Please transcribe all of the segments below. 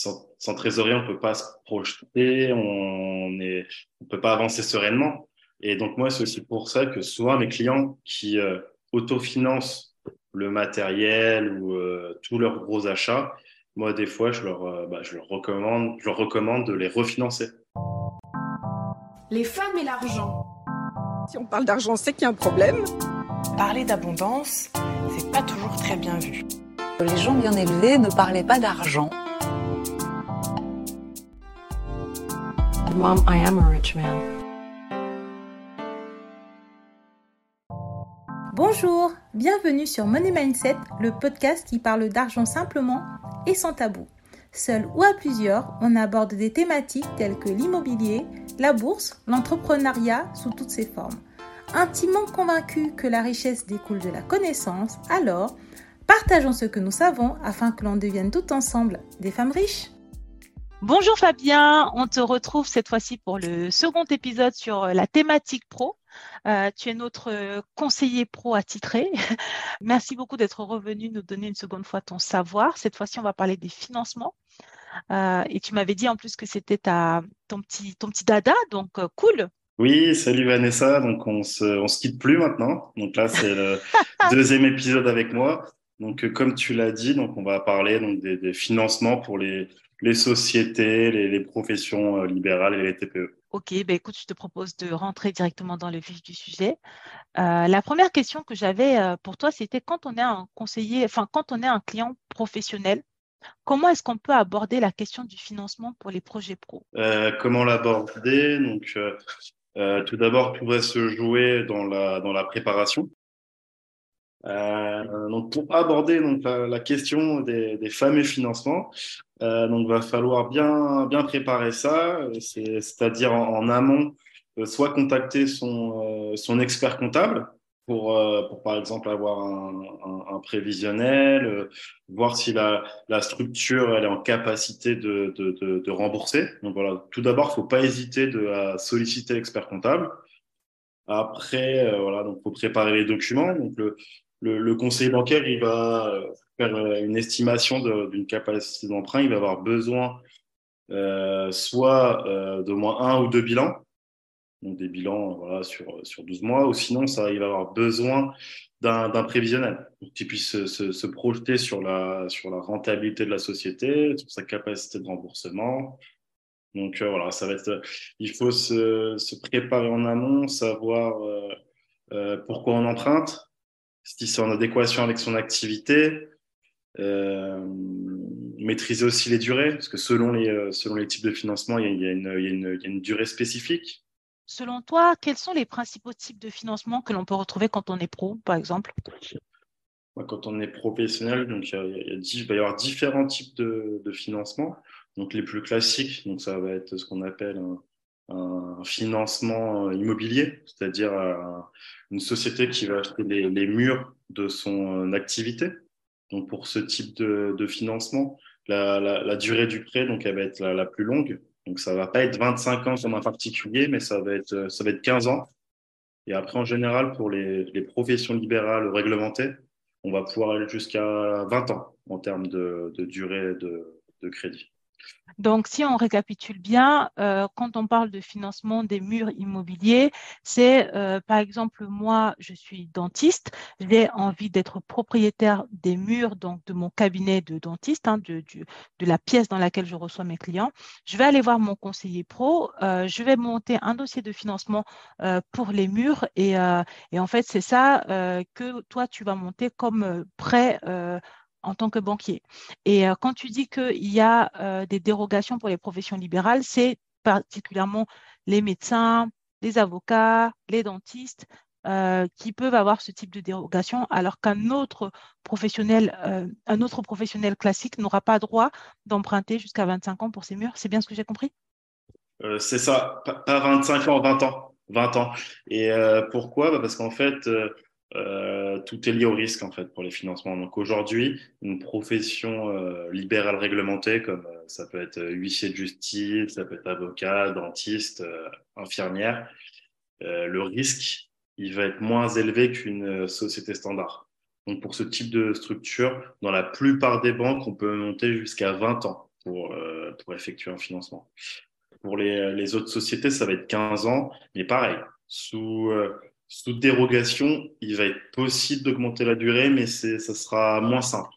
sans, sans, trésorerie, on peut pas se projeter, on est, on peut pas avancer sereinement. Et donc moi, c'est aussi pour ça que souvent mes clients qui euh, autofinancent le matériel ou euh, tous leurs gros achats, moi des fois je leur, euh, bah, je leur recommande, je leur recommande de les refinancer. Les femmes et l'argent. Si on parle d'argent, c'est qu'il y a un problème. Parler d'abondance, c'est pas toujours très bien vu. Les gens bien élevés ne parlaient pas d'argent. Bonjour, bienvenue sur Money Mindset, le podcast qui parle d'argent simplement et sans tabou. Seul ou à plusieurs, on aborde des thématiques telles que l'immobilier, la bourse, l'entrepreneuriat sous toutes ses formes. Intimement convaincu que la richesse découle de la connaissance, alors partageons ce que nous savons afin que l'on devienne tout ensemble des femmes riches. Bonjour Fabien, on te retrouve cette fois-ci pour le second épisode sur la thématique pro. Euh, tu es notre conseiller pro attitré. Merci beaucoup d'être revenu nous donner une seconde fois ton savoir. Cette fois-ci, on va parler des financements. Euh, et tu m'avais dit en plus que c'était ton petit, ton petit dada, donc euh, cool. Oui, salut Vanessa. Donc on se, on se quitte plus maintenant. Donc là, c'est le deuxième épisode avec moi. Donc comme tu l'as dit, donc on va parler donc des, des financements pour les, les sociétés, les, les professions libérales et les TPE. Ok, ben écoute, je te propose de rentrer directement dans le vif du sujet. Euh, la première question que j'avais euh, pour toi, c'était quand on est un conseiller, enfin quand on est un client professionnel, comment est-ce qu'on peut aborder la question du financement pour les projets pro? Euh, Comment l'aborder? Donc, euh, tout d'abord, tout va se jouer dans la dans la préparation. Euh, donc pour aborder donc la, question des, fameux financements, euh, donc va falloir bien bien préparer ça, c'est-à-dire en, amont, euh, soit contacter son euh, son expert comptable pour pour par exemple avoir un, prévisionnel, voir si la la structure elle est en capacité de de, rembourser. Donc voilà, tout d'abord, faut pas hésiter de à solliciter l'expert comptable. Après, euh, voilà, donc faut préparer les documents. Donc le, le, le, conseiller bancaire, il va euh, faire euh, une estimation d'une capacité d'emprunt. Il va avoir besoin euh, soit euh, de moins un ou deux bilans, donc des bilans voilà, sur, sur 12 mois, ou sinon, ça, il va avoir besoin d'un prévisionnel pour qu'il puisse se, se, se, projeter sur la, sur la rentabilité de la société, sur sa capacité de remboursement. Donc euh, voilà, ça va être. Il faut se, se préparer en amont, savoir pourquoi on emprunte, si c'est en adéquation avec son activité, euh, maîtriser aussi les durées, parce que selon les, euh, selon les types de financement, il y, a, il, y a une, il, y a une, il y a une durée spécifique. Selon toi, quels sont les principaux types de financement que l'on peut retrouver quand on est pro, par exemple? Quand on est professionnel, donc il, y a, il, y a, il va y avoir différents types de, de financement. Donc les plus classiques, donc ça va être ce qu'on appelle un, un financement immobilier, c'est-à-dire une société qui va acheter les, murs de son activité. Donc pour ce type de, financement, la, durée du prêt, donc elle va être la, plus longue. Donc ça va pas être 25 ans comme un particulier, mais ça va être ça va être 15 ans. Et après en général pour les, professions libérales réglementées, on va pouvoir aller jusqu'à 20 ans en termes de, durée de crédit. Donc, si on récapitule bien, euh, quand on parle de financement des murs immobiliers, c'est euh, par exemple moi, je suis dentiste, j'ai envie d'être propriétaire des murs donc de mon cabinet de dentiste, hein, de, la pièce dans laquelle je reçois mes clients. Je vais aller voir mon conseiller pro, euh, je vais monter un dossier de financement pour les murs et, en fait c'est ça que toi tu vas monter comme prêt en tant que banquier. Et euh, quand tu dis qu'il y a euh, des dérogations pour les professions libérales, c'est particulièrement les médecins, les avocats, les dentistes euh, qui peuvent avoir ce type de dérogation, alors qu'un autre professionnel, un autre professionnel classique n'aura pas droit d'emprunter jusqu'à 25 ans pour ses murs. C'est bien ce que j'ai compris? C'est ça, pas 25 ans, 20 ans. 20 ans. Et pourquoi? Bah Parce qu'en fait, euh, tout est lié au risque en fait pour les financements. Donc aujourd'hui, une profession euh, libérale réglementée comme euh, ça peut être huissier de justice, ça peut être avocat, dentiste, euh, infirmière, euh, le risque il va être moins élevé qu'une société standard. Donc pour ce type de structure, dans la plupart des banques, on peut monter jusqu'à 20 ans pour, euh, pour effectuer un financement. Pour les, les, autres sociétés, ça va être 15 ans, mais pareil, sous, euh, sous dérogation, il va être possible d'augmenter la durée, mais ça sera moins simple.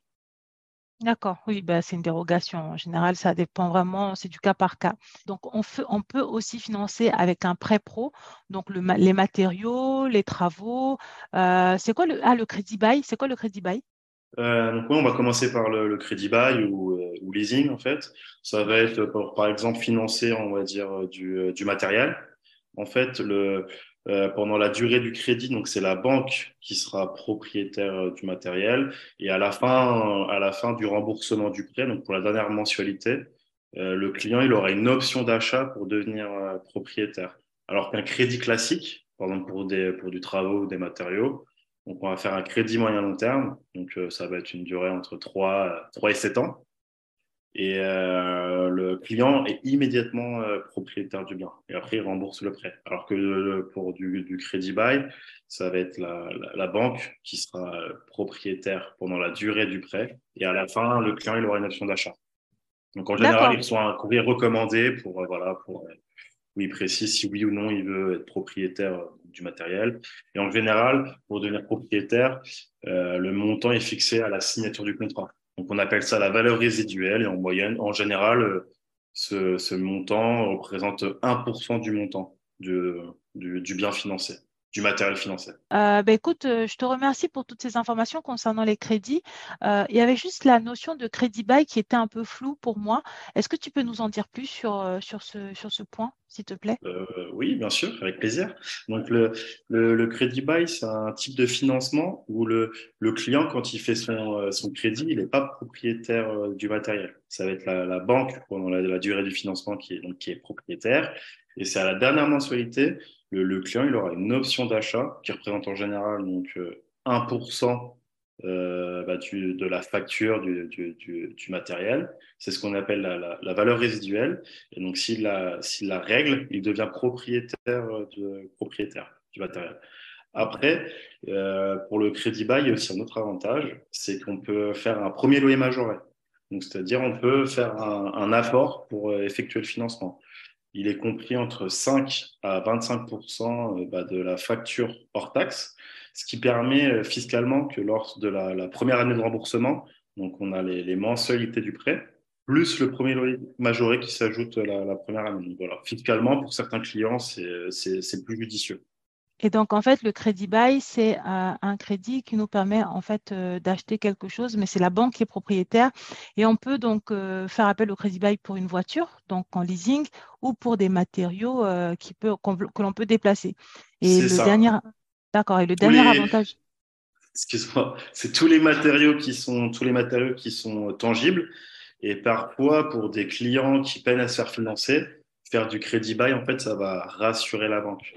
D'accord, oui, bah, c'est une dérogation. En général, ça dépend vraiment, c'est du cas par cas. Donc, on, on peut aussi financer avec un prêt pro, donc le, les matériaux, les travaux. Euh, c'est quoi le, ah, le crédit bail? C'est quoi le crédit bail? Euh, donc on va commencer par le, le crédit bail ou, euh, ou, leasing en fait. Ça va être pour, par exemple financer, on va dire, du, du matériel. En fait, le, euh, pendant la durée du crédit. Donc, c'est la banque qui sera propriétaire euh, du matériel. Et à la fin, à la fin du remboursement du prêt, donc pour la dernière mensualité, euh, le client il aura une option d'achat pour devenir propriétaire. Alors qu'un crédit classique, par exemple pour des pour du travaux ou des matériaux, donc on va faire un crédit moyen long terme. Donc, ça va être une durée entre 3, 3 et 7 ans et euh, le client est immédiatement euh, propriétaire du bien et après il rembourse le prêt. Alors que pour du, du crédit bail, ça va être la, la, la, banque qui sera euh, propriétaire pendant la durée du prêt et à la fin le client il aura une option d'achat. Donc en général, il reçoit un courrier recommandé pour euh, voilà pour où il précise si oui ou non il veut être propriétaire du matériel. Et en général, pour devenir propriétaire, le montant est fixé à la signature du contrat. Donc on appelle ça la valeur résiduelle et en moyenne, en général, euh, ce, montant représente 1% du montant du, du, bien financé, du matériel financé. Euh, bah écoute, euh, je te remercie pour toutes ces informations concernant les crédits. Euh, il y avait juste la notion de crédit bail qui était un peu floue pour moi. Est-ce que tu peux nous en dire plus sur, euh, sur, ce, sur ce point s'il te plaît? Euh, Oui, bien sûr, avec plaisir. Donc, le, le, le crédit bail, c'est un type de financement où le, le client, quand il fait son, son crédit, il n'est pas propriétaire du matériel. Ça va être la, la banque pendant la, la, durée du financement qui est, donc, qui est propriétaire. Et c'est à la dernière mensualité, le, client il aura une option d'achat qui représente en général donc, 1% euh, bah, du, de la facture du, matériel. C'est ce qu'on appelle la, valeur résiduelle. Et donc, s'il la, règle, il devient propriétaire, propriétaire du matériel. Après, euh, pour le crédit bail, il y a aussi un autre avantage, c'est qu'on peut faire un premier loyer majoré. C'est-à-dire, on peut faire un, apport pour euh, effectuer le financement. Il est compris entre 5 à 25% euh, bah, de la facture hors taxe ce qui permet euh, fiscalement que lors de la, première année de remboursement, donc on a les, mensualités du prêt, plus le premier loyer majoré qui s'ajoute la, la, première année. Voilà, fiscalement, pour certains clients, c'est plus judicieux. Et donc, en fait, le crédit bail, c'est euh, un crédit qui nous permet en fait euh, d'acheter quelque chose, mais c'est la banque qui est propriétaire. Et on peut donc euh, faire appel au crédit bail pour une voiture, donc en leasing, ou pour des matériaux qui peut, que l'on peut déplacer. Et le ça. dernier, D'accord. Et le dernier les... avantage Excuse-moi, c'est tous les matériaux qui sont tous les matériaux qui sont tangibles. Et parfois, pour des clients qui peinent à se faire financer, faire du crédit bail, en fait, ça va rassurer la banque.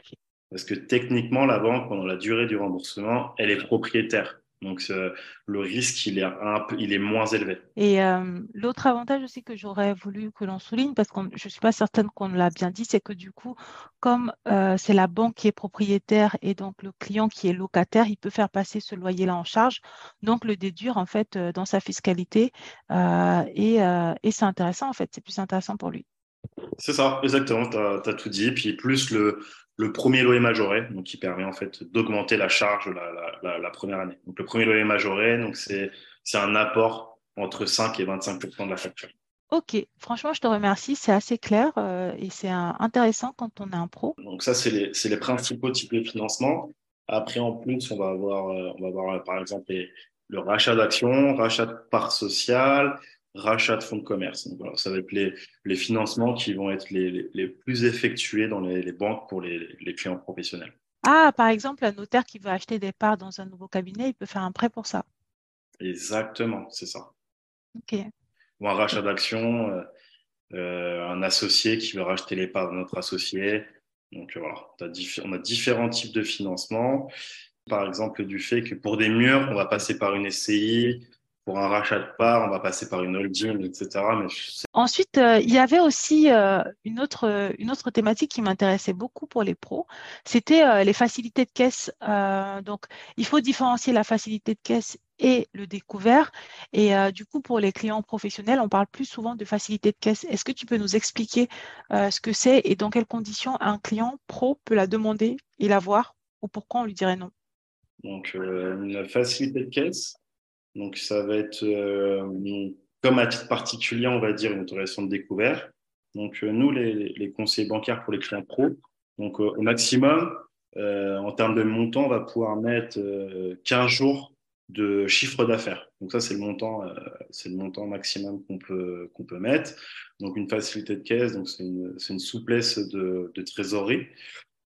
Parce que techniquement, la banque, pendant la durée du remboursement, elle est propriétaire. Donc, euh, le risque, il est, un peu, il est moins élevé. Et euh, l'autre avantage aussi que j'aurais voulu que l'on souligne, parce que je ne suis pas certaine qu'on l'a bien dit, c'est que du coup, comme euh, c'est la banque qui est propriétaire et donc le client qui est locataire, il peut faire passer ce loyer-là en charge, donc le déduire en fait dans sa fiscalité. et, et c'est intéressant en fait, c'est plus intéressant pour lui. C'est ça, exactement, tu as, as, tout dit. Puis plus le, le premier loyer majoré, donc qui permet en fait d'augmenter la charge la, la, la, première année. Donc le premier loyer majoré, donc c'est c'est un apport entre 5 et 25% de la facture. Ok, franchement, je te remercie, c'est assez clair euh, et c'est intéressant quand on est un pro. Donc ça, c'est les, les principaux types de financement. Après, en plus, on va avoir, euh, on va avoir par exemple les, le rachat d'actions, rachat de parts sociales, rachat de fonds de commerce. Donc, voilà, ça va être les, les financements qui vont être les, les, les plus effectués dans les, banques pour les, clients professionnels. Ah, par exemple, un notaire qui veut acheter des parts dans un nouveau cabinet, il peut faire un prêt pour ça. Exactement, c'est ça. OK. Ou un rachat d'actions, euh, euh, un associé qui veut racheter les parts de notre associé. Donc voilà, on a différents types de financement. Par exemple, du fait que pour des murs, on va passer par une SCI, pour un rachat de parts, on va passer par une holding, etc. Mais Ensuite, euh, il y avait aussi euh, une, autre, une autre thématique qui m'intéressait beaucoup pour les pros, c'était euh, les facilités de caisse. donc, il faut différencier la facilité de caisse et le découvert. Et du coup, pour les clients professionnels, on parle plus souvent de facilité de caisse. Est-ce que tu peux nous expliquer ce que c'est et dans quelles conditions un client pro peut la demander et l'avoir ou pourquoi on lui dirait non? Donc, une facilité de caisse, donc ça va être comme à titre particulier, on va dire une autorisation de découvert. Donc, nous, les, les, conseillers bancaires pour les clients pro, donc au maximum, en termes de montant, on va pouvoir mettre 15 jours de chiffre d'affaires. Donc ça, c'est le montant, euh, c'est le montant maximum qu'on peut qu'on peut mettre. Donc une facilité de caisse, donc c'est une, une, souplesse de, de trésorerie.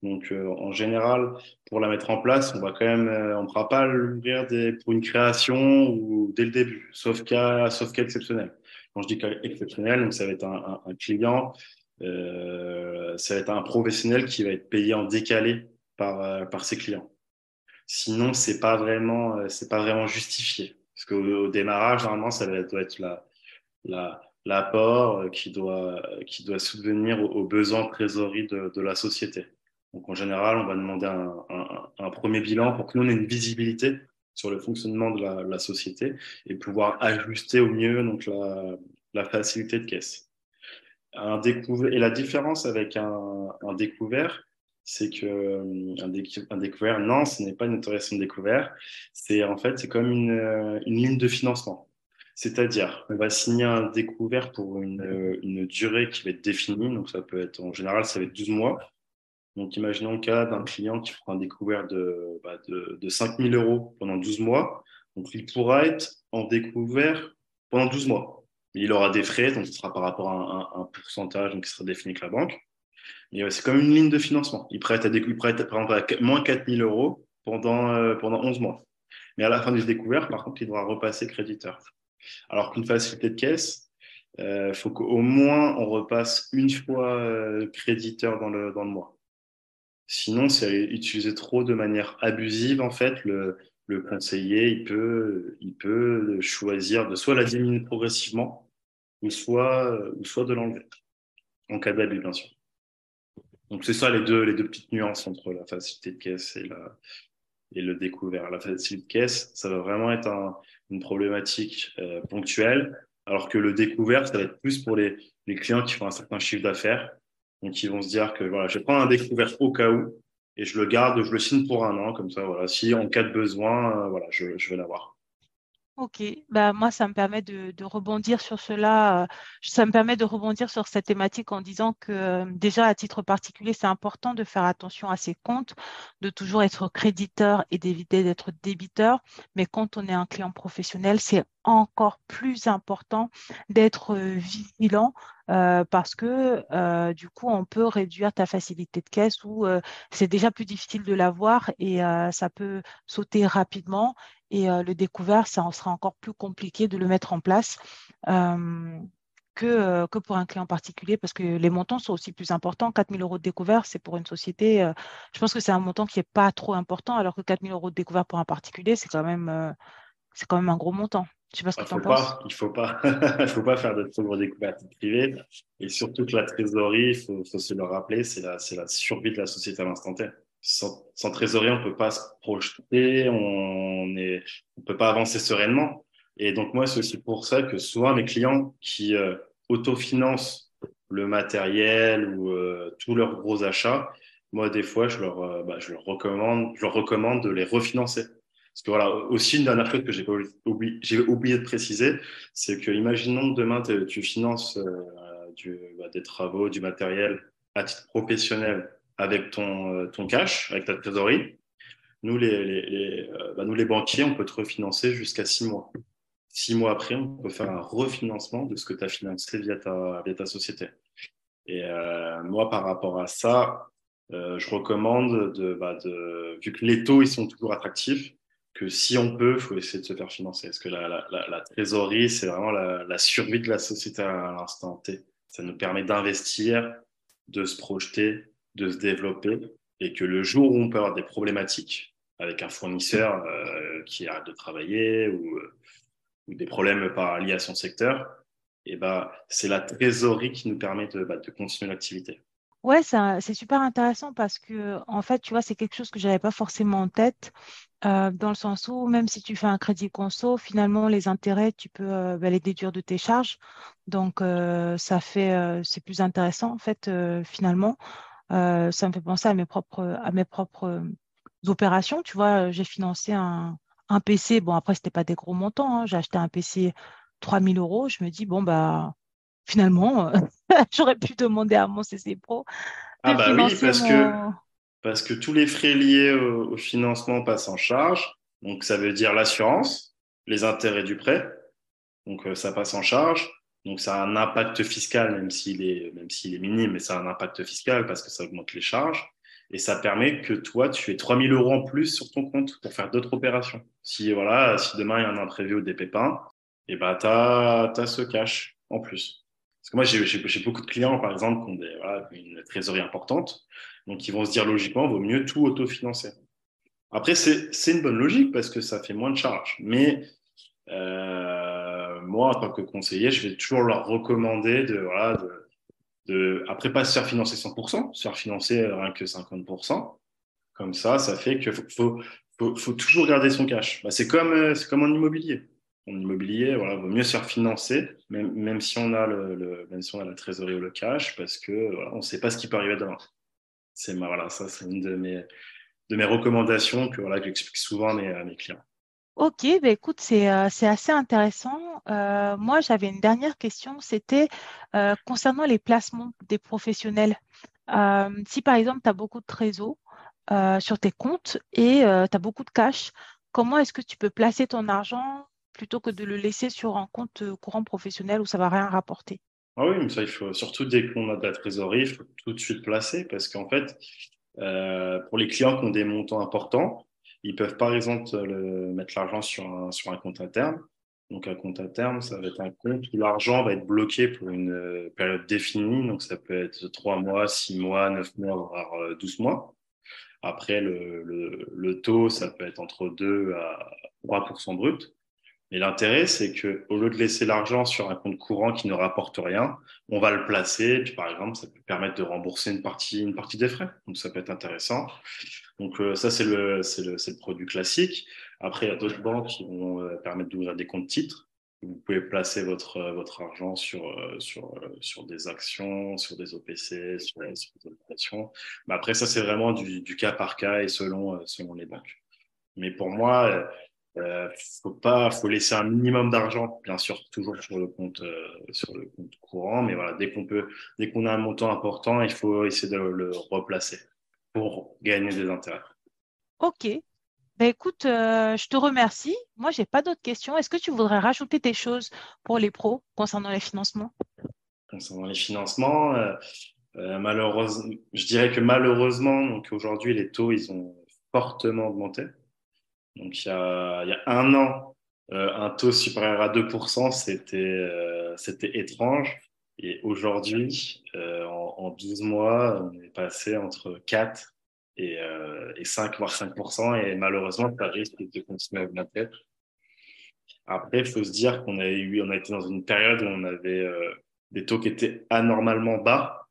Donc euh, en général, pour la mettre en place, on va quand même, euh, on ne pourra pas l'ouvrir pour une création ou dès le début, sauf cas, sauf cas exceptionnel. Quand je dis exceptionnel, donc ça va être un, un, client, ça va être un professionnel qui va être payé en décalé par par ses clients. Sinon, c'est pas vraiment, euh, pas vraiment justifié. Parce qu'au démarrage, normalement, ça doit être la, la, l'apport euh, qui doit, qui doit subvenir aux, besoins de trésorerie de, de, la société. Donc, en général, on va demander un, premier bilan pour que nous, on ait une visibilité sur le fonctionnement de la, société et pouvoir ajuster au mieux donc, la, facilité de caisse. Un et la différence avec un, découvert, c'est que euh, un, découvert, non, ce n'est pas une autorisation de découvert. C'est en fait, c'est comme une, euh, ligne de financement. C'est-à-dire, on va signer un découvert pour une, euh, une, durée qui va être définie. Donc, ça peut être, en général, ça va être 12 mois. Donc, imaginons le cas d'un client qui prend un découvert de, bah, de, de 5 000 euros pendant 12 mois. Donc, il pourra être en découvert pendant 12 mois. Il aura des frais, donc ce sera par rapport à un, pourcentage donc, qui sera défini avec la banque c'est comme une ligne de financement. Il prête, à il par exemple, à moins 4 000 euros pendant, euh, pendant 11 mois. Mais à la fin du découvert, par contre, il devra repasser créditeur. Alors qu'une facilité de caisse, il euh, faut qu'au moins on repasse une fois euh, créditeur dans le, dans le mois. Sinon, c'est utiliser trop de manière abusive, en fait, le, le conseiller, il peut, il peut choisir de soit la diminuer progressivement, ou soit, ou soit de l'enlever, en cas d'abus, bien sûr. Donc, c'est ça les deux, les deux petites nuances entre la facilité de caisse et, la, et le découvert. La facilité de caisse, ça va vraiment être un, une problématique euh, ponctuelle, alors que le découvert, ça va être plus pour les, les clients qui font un certain chiffre d'affaires. Donc, ils vont se dire que voilà, je prendre un découvert au cas où et je le garde, je le signe pour un an, comme ça, voilà. Si en cas de besoin, euh, voilà, je, je vais l'avoir. Ok, bah moi ça me permet de, rebondir sur cela, euh, ça me permet de rebondir sur cette thématique en disant que euh, déjà à titre particulier c'est important de faire attention à ses comptes, de toujours être créditeur et d'éviter d'être débiteur, mais quand on est un client professionnel c'est encore plus important d'être euh, parce que du coup, on peut réduire ta facilité de caisse ou c'est déjà plus difficile de l'avoir et ça peut sauter rapidement. Et le découvert, ça en sera encore plus compliqué de le mettre en place. Que, que, pour un client particulier, parce que les montants sont aussi plus importants. 4 000 euros de découvert, c'est pour une société, je pense que c'est un montant qui n'est pas trop important, alors que 4 000 euros de découvert pour un particulier, c'est quand, quand même un gros montant. Je sais pas ce que tu en penses. il ne faut pas, il faut pas faire de trop découvertes privées. Et surtout que la trésorerie, il faut, faut, se le rappeler, c'est la, la survie de la société à l'instant T sans, sans, trésorerie, on peut pas se projeter, on ne on peut pas avancer sereinement. Et donc moi, c'est aussi pour ça que souvent mes clients qui euh, autofinancent le matériel ou euh, tous leurs gros achats, moi des fois je leur, euh, bah, je leur recommande, je leur recommande de les refinancer. Parce que voilà, aussi une dernière chose que j'ai oublié, oublié de préciser, c'est que imaginons que demain tu finances euh, du, bah, des travaux, du matériel à titre professionnel avec ton, euh, ton cash, avec ta trésorerie. Nous, les, les, euh, bah, nous, les banquiers, on peut te refinancer jusqu'à six mois. Six mois après, on peut faire un refinancement de ce que tu as financé via ta, via ta société. Et euh, moi, par rapport à ça, je recommande, de, bah, de, vu que les taux ils sont toujours attractifs, que si on peut, il faut essayer de se faire financer. Parce que la, trésorerie, c'est vraiment la, survie de la société à l'instant T. Ça nous permet d'investir, de se projeter, de se développer et que le jour où on peut avoir des problématiques avec un fournisseur euh, qui arrête de travailler ou, euh, des problèmes par, liés à son secteur, et eh ben, c'est la trésorerie qui nous permet de, bah, continuer l'activité. Ouais, c'est super intéressant parce que, en fait, tu vois, c'est quelque chose que je n'avais pas forcément en tête, euh, dans le sens où même si tu fais un crédit conso, finalement, les intérêts, tu peux euh, bah, les déduire de tes charges. Donc, euh, ça fait, c'est plus intéressant, en fait, finalement. ça me fait penser à mes propres, à mes propres opérations. Tu vois, j'ai financé un, un PC. Bon, après, ce n'était pas des gros montants. Hein. J'ai acheté un PC 3000 euros. Je me dis, bon, bah, finalement, j'aurais pu demander à mon CC Pro. Ah bah oui, parce que, parce que tous les frais liés au, financement passent en charge. Donc ça veut dire l'assurance, les intérêts du prêt. Donc euh, ça passe en charge. Donc ça a un impact fiscal, même s'il est, même est minime, mais ça a un impact fiscal parce que ça augmente les charges. Et ça permet que toi, tu aies 3000 euros en plus sur ton compte pour faire d'autres opérations. Si, voilà, si demain il y a un imprévu ou des pépins, et eh ben, tu as ce cash en plus. Parce que moi, j'ai beaucoup de clients, par exemple, qui ont une trésorerie importante. Donc, ils vont se dire logiquement, vaut mieux tout autofinancer. Après, c'est une bonne logique parce que ça fait moins de charges. Mais euh, moi, en tant que conseiller, je vais toujours leur recommander de, voilà, après pas se faire financer 100%, se faire financer rien que 50%. Comme ça, ça fait qu'il faut, toujours garder son cash. Bah, c'est comme, euh, comme en immobilier en immobilier, voilà, vaut mieux se faire financer, même, si on a le, même si on a la trésorerie ou le cash, parce que on ne sait pas ce qui peut arriver demain. C'est voilà, ça, c'est une de mes, recommandations que voilà que j'explique souvent à mes, mes clients. Ok, bah écoute, c'est euh, assez intéressant. Euh, moi, j'avais une dernière question, c'était euh, concernant les placements des professionnels. si par exemple, tu as beaucoup de trésors sur tes comptes et tu as beaucoup de cash, comment est-ce que tu peux placer ton argent plutôt que de le laisser sur un compte euh, courant professionnel où ça va rien rapporter. Ah oui, mais ça, il faut surtout dès qu'on a de la trésorerie, il faut tout de suite placer parce qu'en fait, euh, pour les clients qui ont des montants importants, ils peuvent par exemple le, mettre l'argent sur un, sur un compte interne. Donc, un compte à terme, ça va être un compte où l'argent va être bloqué pour une euh, période définie. Donc, ça peut être 3 mois, 6 mois, 9 mois, voire 12 mois. Après, le, le taux, ça peut être entre 2 à 3% brut. Mais l'intérêt, c'est que au lieu de laisser l'argent sur un compte courant qui ne rapporte rien, on va le placer. Puis, par exemple, ça peut permettre de rembourser une partie, une partie des frais. Donc, ça peut être intéressant. Donc, euh, ça, c'est le, le, le, produit classique. Après, il y a d'autres banques qui vont euh, permettre d'ouvrir des comptes titres. Vous pouvez placer votre, euh, votre argent sur, sur, sur des actions, sur des OPC, sur, des opérations. Mais après, ça, c'est vraiment du, du, cas par cas et selon, selon les banques. Mais pour moi, euh, faut pas, faut laisser un minimum d'argent, bien sûr, toujours sur le compte, euh, sur le compte courant, mais voilà, dès qu'on peut, dès qu'on a un montant important, il faut essayer de le replacer pour gagner des intérêts. Ok. Ben écoute, euh, je te remercie. Moi, j'ai pas d'autres questions. Est-ce que tu voudrais rajouter des choses pour les pros concernant les financements? Concernant les financements, malheureusement, je dirais que malheureusement, donc aujourd'hui, les taux, ils ont fortement augmenté. Donc, il y a, un an, euh, un taux supérieur à 2%, c'était euh, étrange. Et aujourd'hui, euh, en, en, 12 mois, on est passé entre 4 et, euh, et 5, voire 5%. Et malheureusement, ça risque de continuer à augmenter. Après, il faut se dire qu'on a eu, on a été dans une période où on avait euh, des taux qui étaient anormalement bas.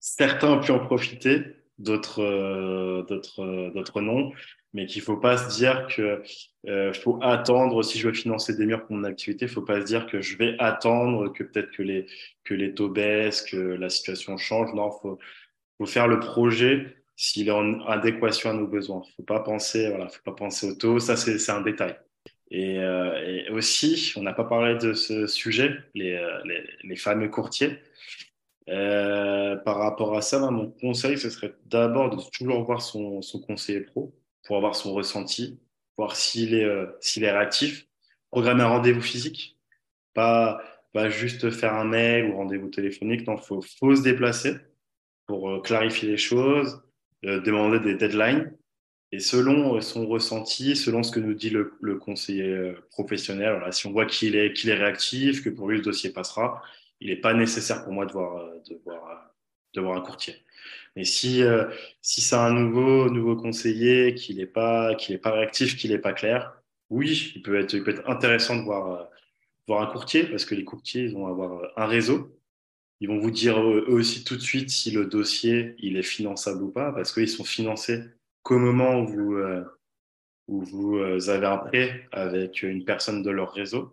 Certains ont pu en profiter, d'autres, euh, d'autres non mais qu'il faut pas se dire que euh, faut attendre si je veux financer des murs pour mon activité, faut pas se dire que je vais attendre que peut-être que les que les taux baissent, que la situation change. Non, faut faut faire le projet s'il est en adéquation à nos besoins. Faut pas penser voilà, faut pas penser au taux, ça c'est c'est un détail. Et, euh, et, aussi, on n'a pas parlé de ce sujet, les, euh, les, les fameux courtiers. Euh, par rapport à ça, mon conseil, ce serait d'abord de toujours voir son, son conseiller pro pour avoir son ressenti, voir s'il est, euh, s'il est réactif, programmer un rendez-vous physique, pas, pas juste faire un mail ou rendez-vous téléphonique. Non, faut, faut se déplacer pour euh, clarifier les choses, euh, demander des deadlines. Et selon son ressenti, selon ce que nous dit le, le conseiller professionnel, voilà, si on voit qu'il est, qu'il est réactif, que pour lui le dossier passera, il n'est pas nécessaire pour moi de voir, de voir, de voir un courtier. Mais si, euh, si c'est un nouveau, nouveau conseiller, qu'il n'est pas, qu'il est pas réactif, qu'il n'est pas clair, oui, il peut être, il peut être intéressant de voir, euh, voir un courtier parce que les courtiers, ils vont avoir un réseau. ils vont vous dire eux aussi tout de suite si le dossier il est finançable ou pas, parce qu'ils sont financés qu'au moment où vous, euh, où vous euh, avez un prêt avec une personne de leur réseau.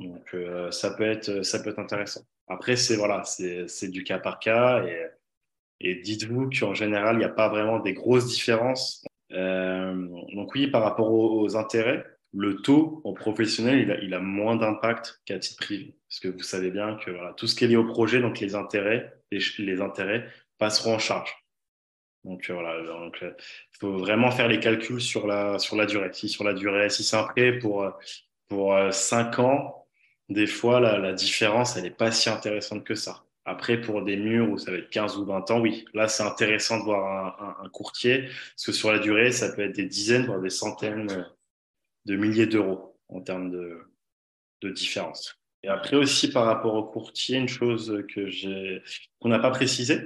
Donc euh, ça peut être ça peut être intéressant. Après c'est voilà c'est du cas par cas et, et dites-vous qu'en général il n'y a pas vraiment des grosses différences. donc oui par rapport aux intérêts le taux en professionnel, il a, moins d'impact qu'à titre privé. Parce que vous savez bien que tout ce qui est lié au projet, donc les intérêts, les, intérêts passeront en charge. Donc euh, voilà, il euh, faut vraiment faire les calculs sur la, sur la durée. Si sur la durée, si c'est un prêt pour, pour 5 ans, des fois la, différence, elle n'est pas si intéressante que ça. Après, pour des murs où ça va être 15 ou 20 ans, oui, là c'est intéressant de voir un, courtier, parce que sur la durée, ça peut être des dizaines, voire des centaines de milliers d'euros en termes de, de différence. Et après aussi par rapport au courtier, une chose que j'ai qu'on n'a pas précisé,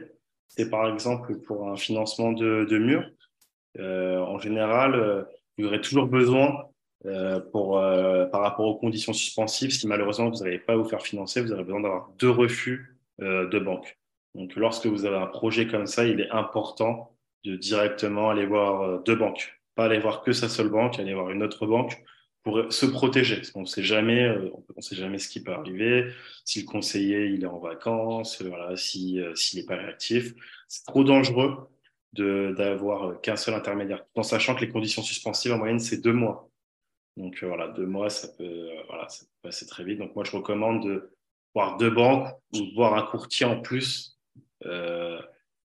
c'est par exemple pour un financement de, de mur. Euh, en général, euh, vous aurez toujours besoin euh, pour par rapport aux conditions suspensives, si malheureusement vous n'arrivez pas vous faire financer, vous aurez besoin d'avoir deux refus de banque. Donc lorsque vous avez un projet comme ça, il est important de directement aller voir euh, deux banques pas aller voir que sa seule banque, aller voir une autre banque pour se protéger. Parce qu'on ne sait jamais, euh, on sait jamais ce qui peut arriver. Si le conseiller il est en vacances, voilà, si euh, s'il n'est pas réactif, c'est trop dangereux d'avoir qu'un seul intermédiaire. En sachant que les conditions suspensives en moyenne c'est deux mois. Donc euh, voilà, deux mois ça peut voilà ça peut passer très vite. Donc moi je recommande de voir deux banques ou voir un courtier en plus. Euh,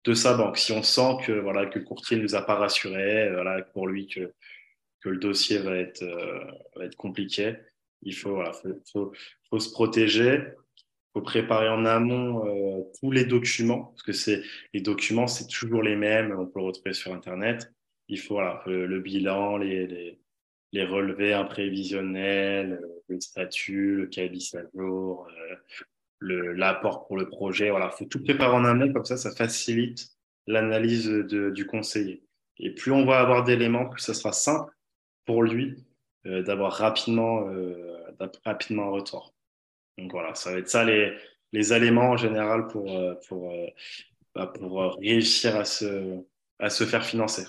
de sa banque. Si on sent que voilà que le courtier ne nous a pas rassuré, voilà pour lui que que le dossier va être euh, va être compliqué, il faut voilà faut, faut, se protéger, faut préparer en amont euh, tous les documents parce que c'est les documents c'est toujours les mêmes, on peut le retrouver sur internet. Il faut voilà le, bilan, les, les les relevés imprévisionnels, le statut, le cabis à jour, euh, l'apport pour le projet. Voilà, faut tout préparer en amont, comme ça, ça facilite l'analyse du conseiller. Et plus on va avoir d'éléments, plus ça sera simple pour lui euh, d'avoir rapidement, euh, rapidement un retour. Donc voilà, ça va être ça les, les éléments en général pour, euh, pour, euh, bah, pour réussir à se, à se faire financer.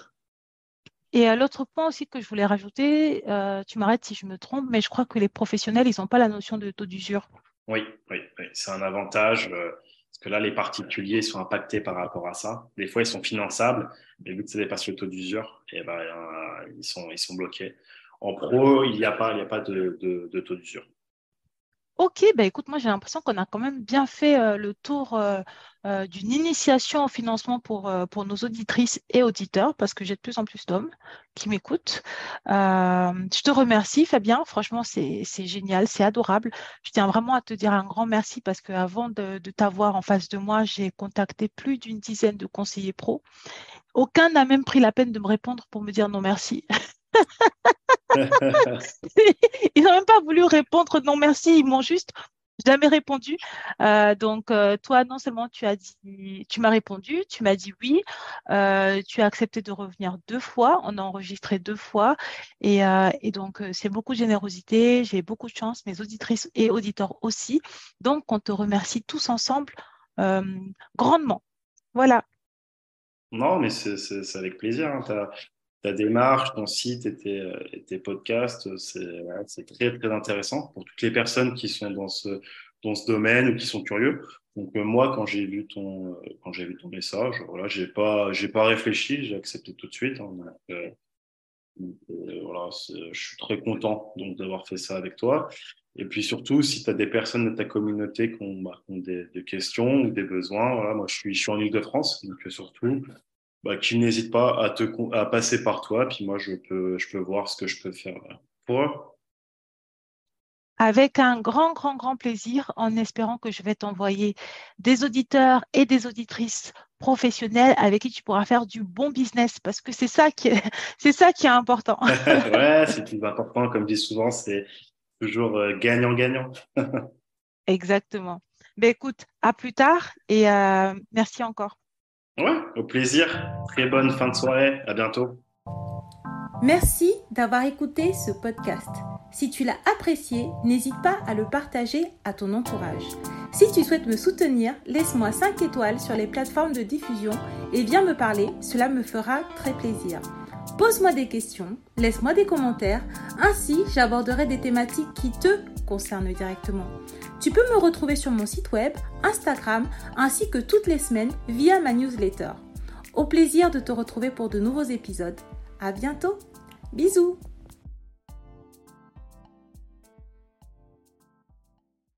Et l'autre point aussi que je voulais rajouter, tu m'arrêtes si je me trompe, mais je crois que les professionnels, ils n'ont pas la notion de taux d'usure. Oui, oui, c'est un avantage. Euh, parce que là, les particuliers sont impactés par rapport à ça. Des fois, ils sont finançables, mais vu que ça dépasse le taux d'usure, eh ben, euh, ils, sont, ils sont bloqués. En pro, il n'y a pas, il a pas de taux d'usure. Ok, bah écoute, moi j'ai l'impression qu'on a quand même bien fait euh, le tour euh, euh, d'une initiation au financement pour, pour nos auditrices et auditeurs, parce que j'ai de plus en plus d'hommes qui m'écoutent. je te remercie, Fabien. Franchement, c'est génial, c'est adorable. Je tiens vraiment à te dire un grand merci parce qu'avant de, de t'avoir en face de moi, j'ai contacté plus d'une dizaine de conseillers pro. Aucun n'a même pris la peine de me répondre pour me dire non merci. ils n'ont même pas voulu répondre non merci, ils m'ont juste jamais répondu. Euh, donc, euh, toi, non seulement tu as dit, tu m'as répondu, tu m'as dit oui, euh, tu as accepté de revenir deux fois, on a enregistré deux fois, et, et donc c'est beaucoup de générosité, j'ai beaucoup de chance, mes auditrices et auditeurs aussi. Donc, on te remercie tous ensemble grandement. Voilà. Non, mais c'est avec plaisir. Hein ta démarche, ton site et tes, podcasts, c'est très, très intéressant pour toutes les personnes qui sont dans ce, dans ce domaine ou qui sont curieux. Donc euh, moi, quand j'ai vu ton euh, vu ton message, voilà, j'ai pas pas réfléchi, j'ai accepté tout de suite. Hein. Euh, voilà, je suis très content donc d'avoir fait ça avec toi. Et puis surtout, si tu as des personnes de ta communauté qui ont, bah, des, des, questions ou des besoins, voilà, moi je suis, je suis en Ile-de-France, donc surtout, bah, qu'ils n'hésitent pas à, te, à passer par toi. Puis moi, je peux, je peux voir ce que je peux faire pour. Avec un grand, grand, grand plaisir, en espérant que je vais t'envoyer des auditeurs et des auditrices professionnels avec qui tu pourras faire du bon business parce que c'est ça qui est, c'est ça qui est important. ouais, c'est plus important. Comme je dis souvent, c'est toujours euh, gagnant-gagnant. Exactement. Ben, écoute, à plus tard et euh, merci encore. Ouais, au plaisir. Très bonne fin de soirée. À bientôt. Merci d'avoir écouté ce podcast. Si tu l'as apprécié, n'hésite pas à le partager à ton entourage. Si tu souhaites me soutenir, laisse-moi 5 étoiles sur les plateformes de diffusion et viens me parler, cela me fera très plaisir. Pose-moi des questions, laisse-moi des commentaires, ainsi j'aborderai des thématiques qui te concernent directement. Tu peux me retrouver sur mon site web, Instagram, ainsi que toutes les semaines via ma newsletter. Au plaisir de te retrouver pour de nouveaux épisodes. À bientôt. Bisous.